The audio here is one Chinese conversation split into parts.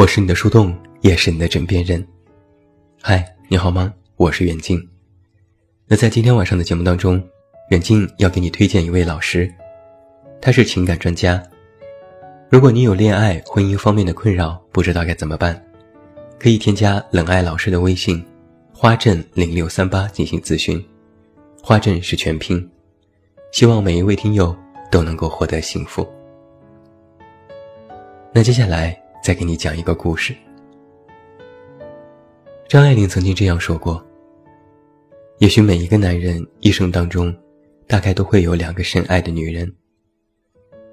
我是你的树洞，也是你的枕边人。嗨，你好吗？我是远近。那在今天晚上的节目当中，远近要给你推荐一位老师，他是情感专家。如果你有恋爱、婚姻方面的困扰，不知道该怎么办，可以添加冷爱老师的微信“花镇零六三八”进行咨询。花镇是全拼。希望每一位听友都能够获得幸福。那接下来。再给你讲一个故事。张爱玲曾经这样说过：“也许每一个男人一生当中，大概都会有两个深爱的女人，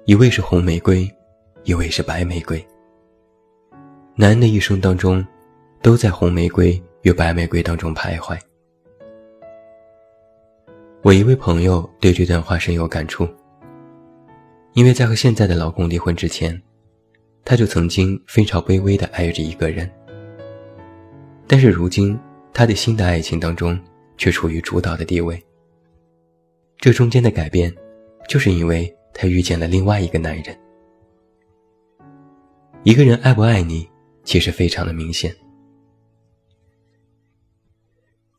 一位是红玫瑰，一位是白玫瑰。男人的一生当中，都在红玫瑰与白玫瑰当中徘徊。”我一位朋友对这段话深有感触，因为在和现在的老公离婚之前。他就曾经非常卑微的爱着一个人，但是如今他的新的爱情当中却处于主导的地位。这中间的改变，就是因为他遇见了另外一个男人。一个人爱不爱你，其实非常的明显。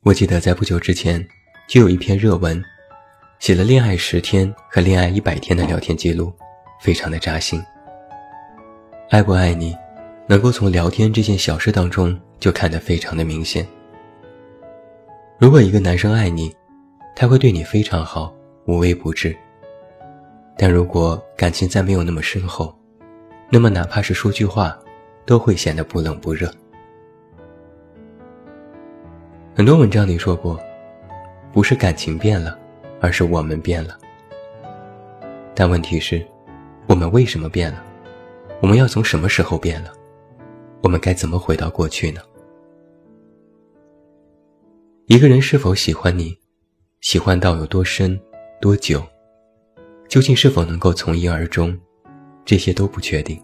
我记得在不久之前，就有一篇热文，写了恋爱十天和恋爱一百天的聊天记录，非常的扎心。爱不爱你，能够从聊天这件小事当中就看得非常的明显。如果一个男生爱你，他会对你非常好，无微不至。但如果感情再没有那么深厚，那么哪怕是说句话，都会显得不冷不热。很多文章里说过，不是感情变了，而是我们变了。但问题是，我们为什么变了？我们要从什么时候变了？我们该怎么回到过去呢？一个人是否喜欢你，喜欢到有多深、多久，究竟是否能够从一而终，这些都不确定，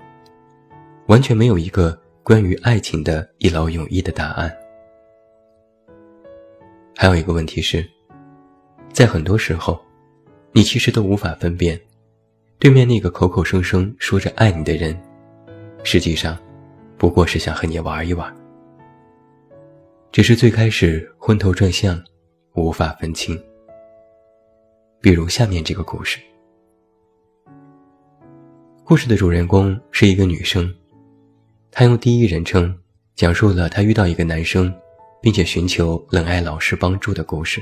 完全没有一个关于爱情的一劳永逸的答案。还有一个问题是，在很多时候，你其实都无法分辨。对面那个口口声声说着爱你的人，实际上不过是想和你玩一玩，只是最开始昏头转向，无法分清。比如下面这个故事，故事的主人公是一个女生，她用第一人称讲述了她遇到一个男生，并且寻求冷爱老师帮助的故事。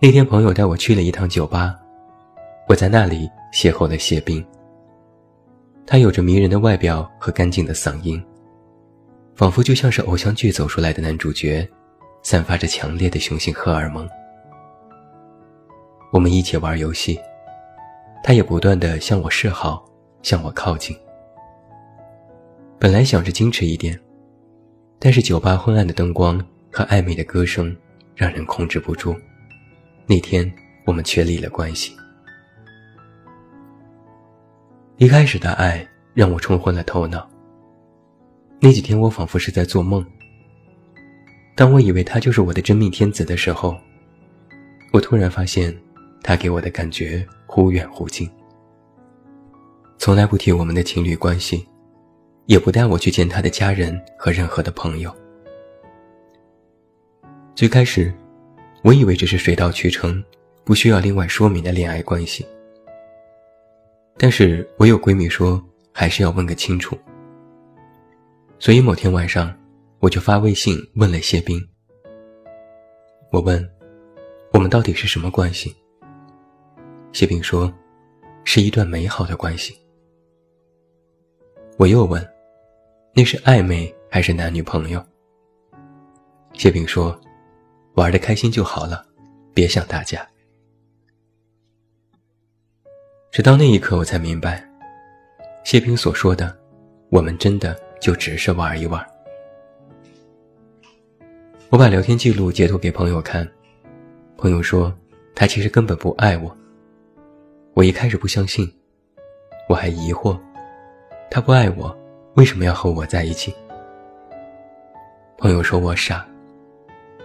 那天朋友带我去了一趟酒吧。我在那里邂逅了谢冰。他有着迷人的外表和干净的嗓音，仿佛就像是偶像剧走出来的男主角，散发着强烈的雄性荷尔蒙。我们一起玩游戏，他也不断的向我示好，向我靠近。本来想着矜持一点，但是酒吧昏暗的灯光和暧昧的歌声让人控制不住。那天我们确立了关系。一开始的爱让我冲昏了头脑。那几天我仿佛是在做梦。当我以为他就是我的真命天子的时候，我突然发现，他给我的感觉忽远忽近。从来不提我们的情侣关系，也不带我去见他的家人和任何的朋友。最开始，我以为这是水到渠成，不需要另外说明的恋爱关系。但是我有闺蜜说，还是要问个清楚。所以某天晚上，我就发微信问了谢冰。我问，我们到底是什么关系？谢冰说，是一段美好的关系。我又问，那是暧昧还是男女朋友？谢冰说，玩的开心就好了，别想大家。直到那一刻，我才明白，谢平所说的，我们真的就只是玩一玩。我把聊天记录截图给朋友看，朋友说他其实根本不爱我。我一开始不相信，我还疑惑，他不爱我，为什么要和我在一起？朋友说我傻，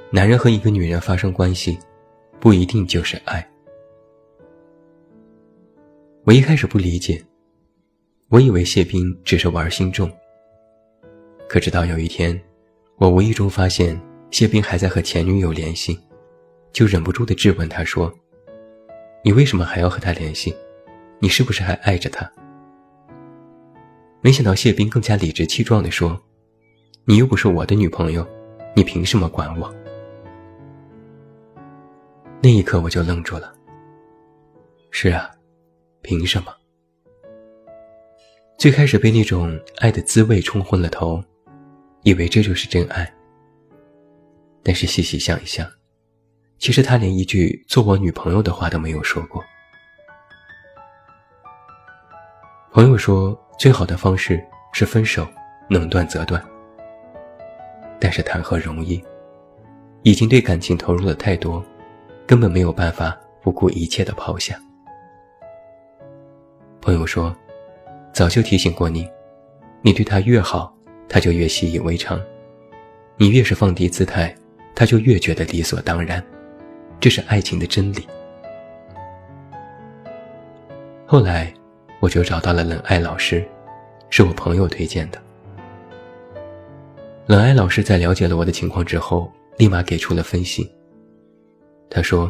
男人和一个女人发生关系，不一定就是爱。我一开始不理解，我以为谢斌只是玩心重，可直到有一天，我无意中发现谢斌还在和前女友联系，就忍不住的质问他说：“你为什么还要和他联系？你是不是还爱着他？”没想到谢斌更加理直气壮地说：“你又不是我的女朋友，你凭什么管我？”那一刻我就愣住了。是啊，凭什么？最开始被那种爱的滋味冲昏了头，以为这就是真爱。但是细细想一想，其实他连一句做我女朋友的话都没有说过。朋友说，最好的方式是分手，能断则断。但是谈何容易？已经对感情投入了太多，根本没有办法不顾一切的抛下。朋友说。早就提醒过你，你对他越好，他就越习以为常；你越是放低姿态，他就越觉得理所当然。这是爱情的真理。后来，我就找到了冷爱老师，是我朋友推荐的。冷爱老师在了解了我的情况之后，立马给出了分析。他说：“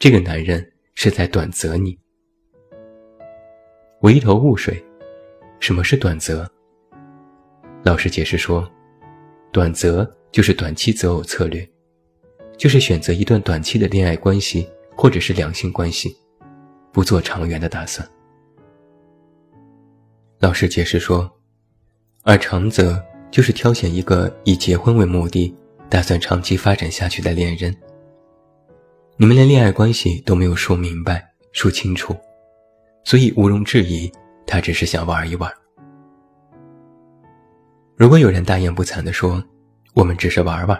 这个男人是在短择你。”我一头雾水。什么是短择？老师解释说，短择就是短期择偶策略，就是选择一段短期的恋爱关系或者是两性关系，不做长远的打算。老师解释说，而长择就是挑选一个以结婚为目的，打算长期发展下去的恋人。你们连恋爱关系都没有说明白、说清楚，所以毋庸置疑。他只是想玩一玩。如果有人大言不惭地说：“我们只是玩玩”，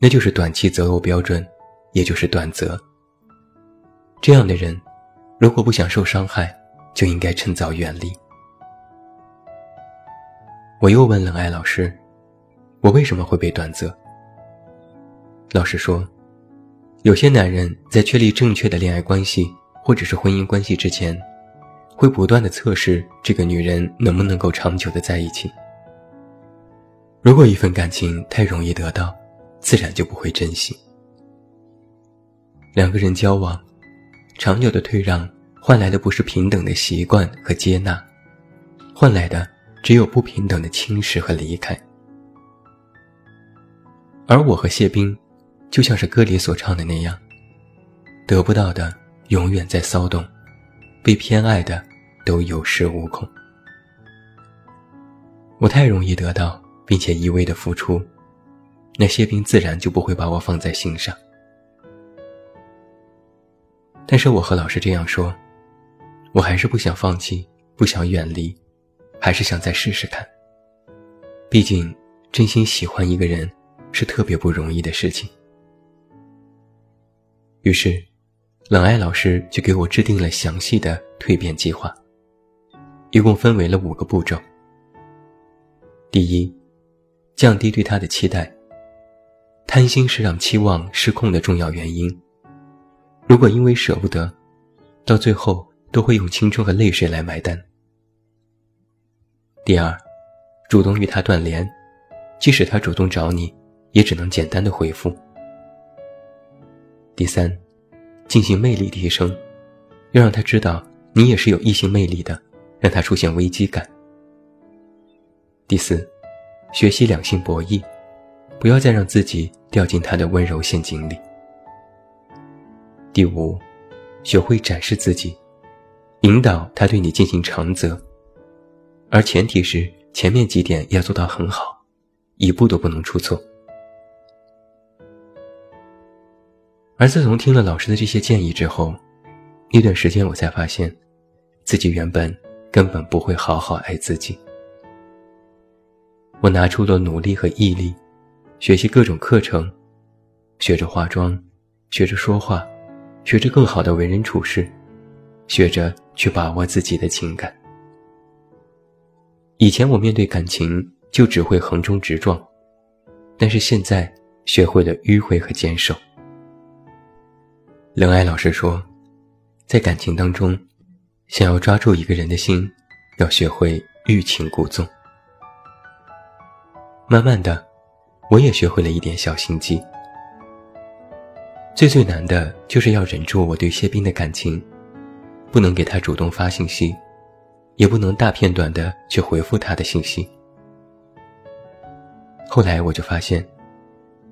那就是短期择偶标准，也就是短择。这样的人，如果不想受伤害，就应该趁早远离。我又问冷爱老师：“我为什么会被短择？”老师说：“有些男人在确立正确的恋爱关系或者是婚姻关系之前。”会不断的测试这个女人能不能够长久的在一起。如果一份感情太容易得到，自然就不会珍惜。两个人交往，长久的退让换来的不是平等的习惯和接纳，换来的只有不平等的轻视和离开。而我和谢冰，就像是歌里所唱的那样，得不到的永远在骚动，被偏爱的。都有恃无恐。我太容易得到，并且一味的付出，那谢斌自然就不会把我放在心上。但是我和老师这样说，我还是不想放弃，不想远离，还是想再试试看。毕竟，真心喜欢一个人是特别不容易的事情。于是，冷爱老师就给我制定了详细的蜕变计划。一共分为了五个步骤。第一，降低对他的期待。贪心是让期望失控的重要原因。如果因为舍不得，到最后都会用青春和泪水来买单。第二，主动与他断联，即使他主动找你，也只能简单的回复。第三，进行魅力提升，要让他知道你也是有异性魅力的。让他出现危机感。第四，学习两性博弈，不要再让自己掉进他的温柔陷阱里。第五，学会展示自己，引导他对你进行长择，而前提是前面几点要做到很好，一步都不能出错。而自从听了老师的这些建议之后，那段时间我才发现，自己原本。根本不会好好爱自己。我拿出了努力和毅力，学习各种课程，学着化妆，学着说话，学着更好的为人处事，学着去把握自己的情感。以前我面对感情就只会横冲直撞，但是现在学会了迂回和坚守。冷爱老师说，在感情当中。想要抓住一个人的心，要学会欲擒故纵。慢慢的，我也学会了一点小心机。最最难的就是要忍住我对谢斌的感情，不能给他主动发信息，也不能大片段的去回复他的信息。后来我就发现，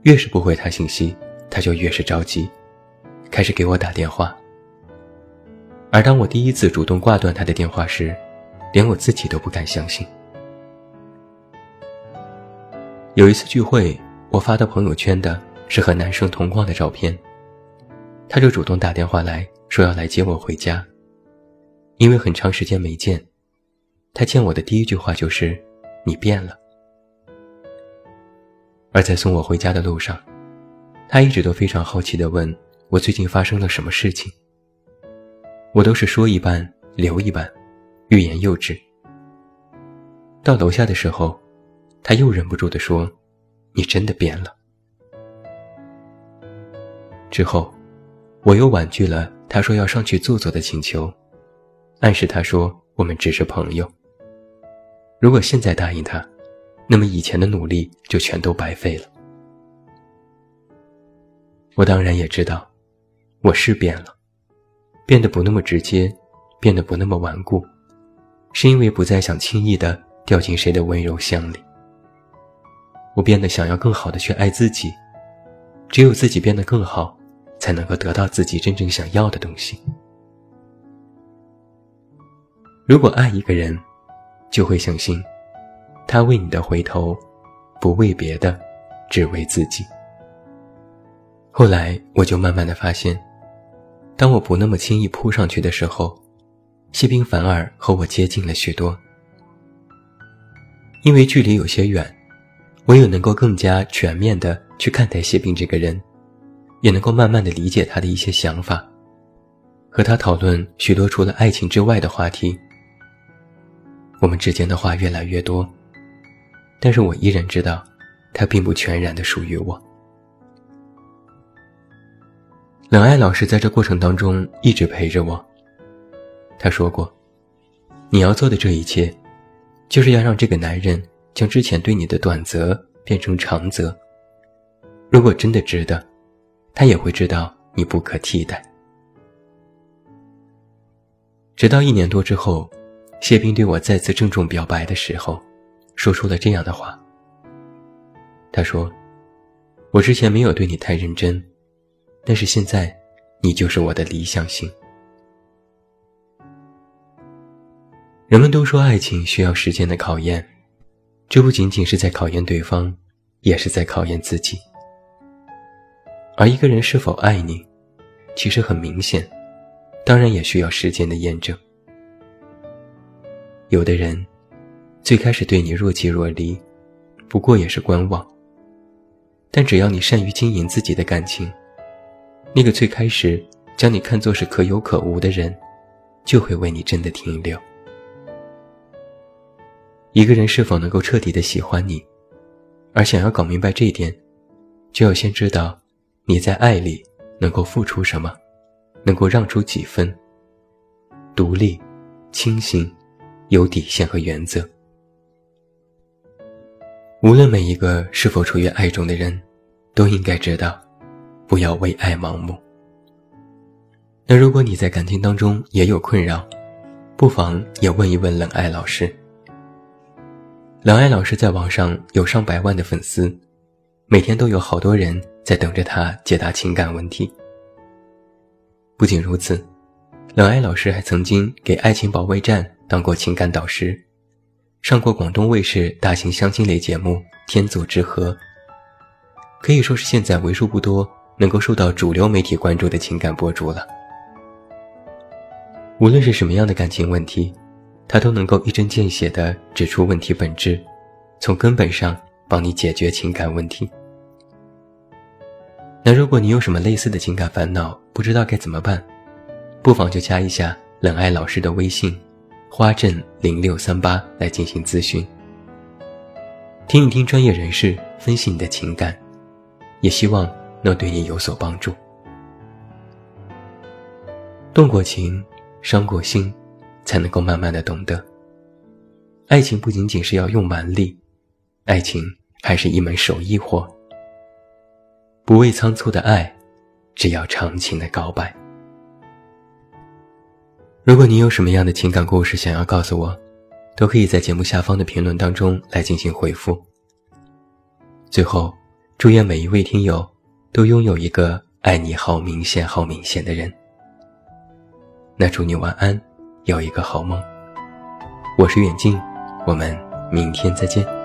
越是不回他信息，他就越是着急，开始给我打电话。而当我第一次主动挂断他的电话时，连我自己都不敢相信。有一次聚会，我发到朋友圈的是和男生同框的照片。他就主动打电话来说要来接我回家，因为很长时间没见，他见我的第一句话就是“你变了”。而在送我回家的路上，他一直都非常好奇地问我最近发生了什么事情。我都是说一半留一半，欲言又止。到楼下的时候，他又忍不住地说：“你真的变了。”之后。我又婉拒了他说要上去坐坐的请求，暗示他说我们只是朋友。如果现在答应他，那么以前的努力就全都白费了。我当然也知道，我是变了，变得不那么直接，变得不那么顽固，是因为不再想轻易的掉进谁的温柔乡里。我变得想要更好的去爱自己，只有自己变得更好。才能够得到自己真正想要的东西。如果爱一个人，就会相信，他为你的回头，不为别的，只为自己。后来我就慢慢的发现，当我不那么轻易扑上去的时候，谢冰反而和我接近了许多。因为距离有些远，我也能够更加全面的去看待谢冰这个人。也能够慢慢的理解他的一些想法，和他讨论许多除了爱情之外的话题。我们之间的话越来越多，但是我依然知道，他并不全然的属于我。冷爱老师在这过程当中一直陪着我。他说过：“你要做的这一切，就是要让这个男人将之前对你的短则变成长则。如果真的值得。”他也会知道你不可替代。直到一年多之后，谢斌对我再次郑重表白的时候，说出了这样的话。他说：“我之前没有对你太认真，但是现在，你就是我的理想型。”人们都说爱情需要时间的考验，这不仅仅是在考验对方，也是在考验自己。而一个人是否爱你，其实很明显，当然也需要时间的验证。有的人，最开始对你若即若离，不过也是观望。但只要你善于经营自己的感情，那个最开始将你看作是可有可无的人，就会为你真的停留。一个人是否能够彻底的喜欢你，而想要搞明白这一点，就要先知道。你在爱里能够付出什么，能够让出几分？独立、清醒、有底线和原则。无论每一个是否处于爱中的人，都应该知道，不要为爱盲目。那如果你在感情当中也有困扰，不妨也问一问冷爱老师。冷爱老师在网上有上百万的粉丝，每天都有好多人。在等着他解答情感问题。不仅如此，冷爱老师还曾经给《爱情保卫战》当过情感导师，上过广东卫视大型相亲类节目《天作之合》，可以说是现在为数不多能够受到主流媒体关注的情感博主了。无论是什么样的感情问题，他都能够一针见血地指出问题本质，从根本上帮你解决情感问题。那如果你有什么类似的情感烦恼，不知道该怎么办，不妨就加一下冷爱老师的微信，花镇零六三八来进行咨询，听一听专业人士分析你的情感，也希望能对你有所帮助。动过情，伤过心，才能够慢慢的懂得，爱情不仅仅是要用蛮力，爱情还是一门手艺活。不畏仓促的爱，只要长情的告白。如果你有什么样的情感故事想要告诉我，都可以在节目下方的评论当中来进行回复。最后，祝愿每一位听友都拥有一个爱你好明显、好明显的人。那祝你晚安，有一个好梦。我是远近，我们明天再见。